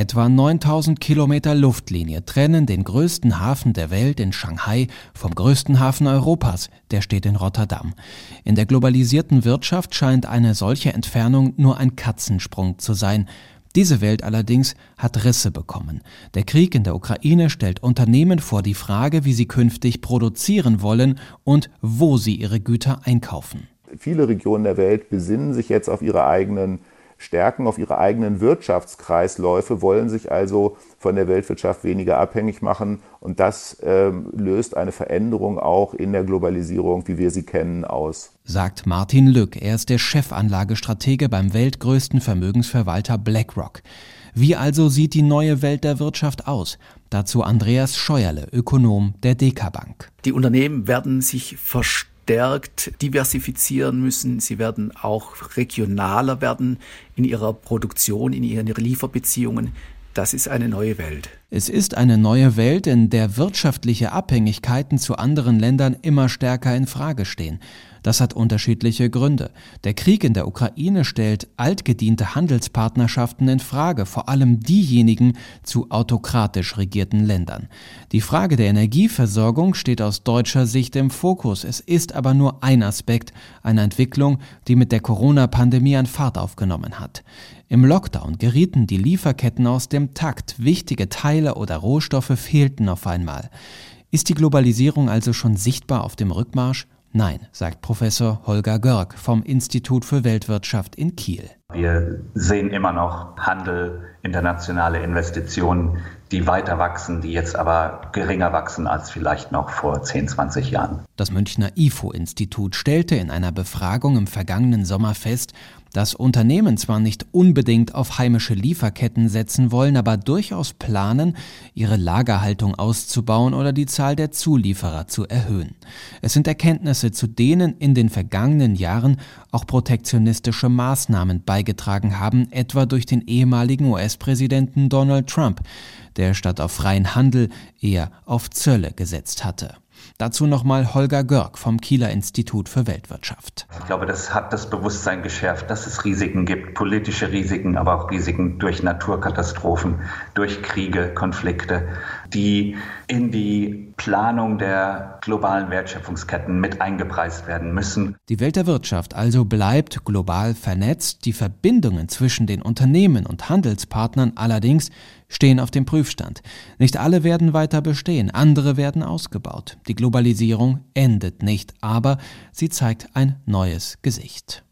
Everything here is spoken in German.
Etwa 9000 Kilometer Luftlinie trennen den größten Hafen der Welt in Shanghai vom größten Hafen Europas, der steht in Rotterdam. In der globalisierten Wirtschaft scheint eine solche Entfernung nur ein Katzensprung zu sein. Diese Welt allerdings hat Risse bekommen. Der Krieg in der Ukraine stellt Unternehmen vor die Frage, wie sie künftig produzieren wollen und wo sie ihre Güter einkaufen. Viele Regionen der Welt besinnen sich jetzt auf ihre eigenen Stärken, auf ihre eigenen Wirtschaftskreisläufe, wollen sich also von der Weltwirtschaft weniger abhängig machen. Und das ähm, löst eine Veränderung auch in der Globalisierung, wie wir sie kennen, aus. Sagt Martin Lück. Er ist der Chefanlagestratege beim weltgrößten Vermögensverwalter BlackRock. Wie also sieht die neue Welt der Wirtschaft aus? Dazu Andreas Scheuerle, Ökonom der DK Bank. Die Unternehmen werden sich verstärken verstärkt diversifizieren müssen. Sie werden auch regionaler werden in ihrer Produktion, in ihren Lieferbeziehungen. Das ist eine neue Welt. Es ist eine neue Welt, in der wirtschaftliche Abhängigkeiten zu anderen Ländern immer stärker in Frage stehen. Das hat unterschiedliche Gründe. Der Krieg in der Ukraine stellt altgediente Handelspartnerschaften in Frage, vor allem diejenigen zu autokratisch regierten Ländern. Die Frage der Energieversorgung steht aus deutscher Sicht im Fokus. Es ist aber nur ein Aspekt einer Entwicklung, die mit der Corona-Pandemie an Fahrt aufgenommen hat. Im Lockdown gerieten die Lieferketten aus dem Takt. Wichtige Teile oder Rohstoffe fehlten auf einmal. Ist die Globalisierung also schon sichtbar auf dem Rückmarsch? Nein, sagt Professor Holger Görg vom Institut für Weltwirtschaft in Kiel. Wir sehen immer noch Handel, internationale Investitionen, die weiter wachsen, die jetzt aber geringer wachsen als vielleicht noch vor 10, 20 Jahren. Das Münchner IFO-Institut stellte in einer Befragung im vergangenen Sommer fest, dass Unternehmen zwar nicht unbedingt auf heimische Lieferketten setzen wollen, aber durchaus planen, ihre Lagerhaltung auszubauen oder die Zahl der Zulieferer zu erhöhen. Es sind Erkenntnisse, zu denen in den vergangenen Jahren auch protektionistische Maßnahmen beigetragen haben, etwa durch den ehemaligen US-Präsidenten Donald Trump, der statt auf freien Handel eher auf Zölle gesetzt hatte. Dazu nochmal Holger Görg vom Kieler Institut für Weltwirtschaft. Ich glaube, das hat das Bewusstsein geschärft, dass es Risiken gibt, politische Risiken, aber auch Risiken durch Naturkatastrophen, durch Kriege, Konflikte, die in die Planung der globalen Wertschöpfungsketten mit eingepreist werden müssen. Die Welt der Wirtschaft also bleibt global vernetzt, die Verbindungen zwischen den Unternehmen und Handelspartnern allerdings stehen auf dem Prüfstand. Nicht alle werden weiter bestehen, andere werden ausgebaut. Die Globalisierung endet nicht, aber sie zeigt ein neues Gesicht.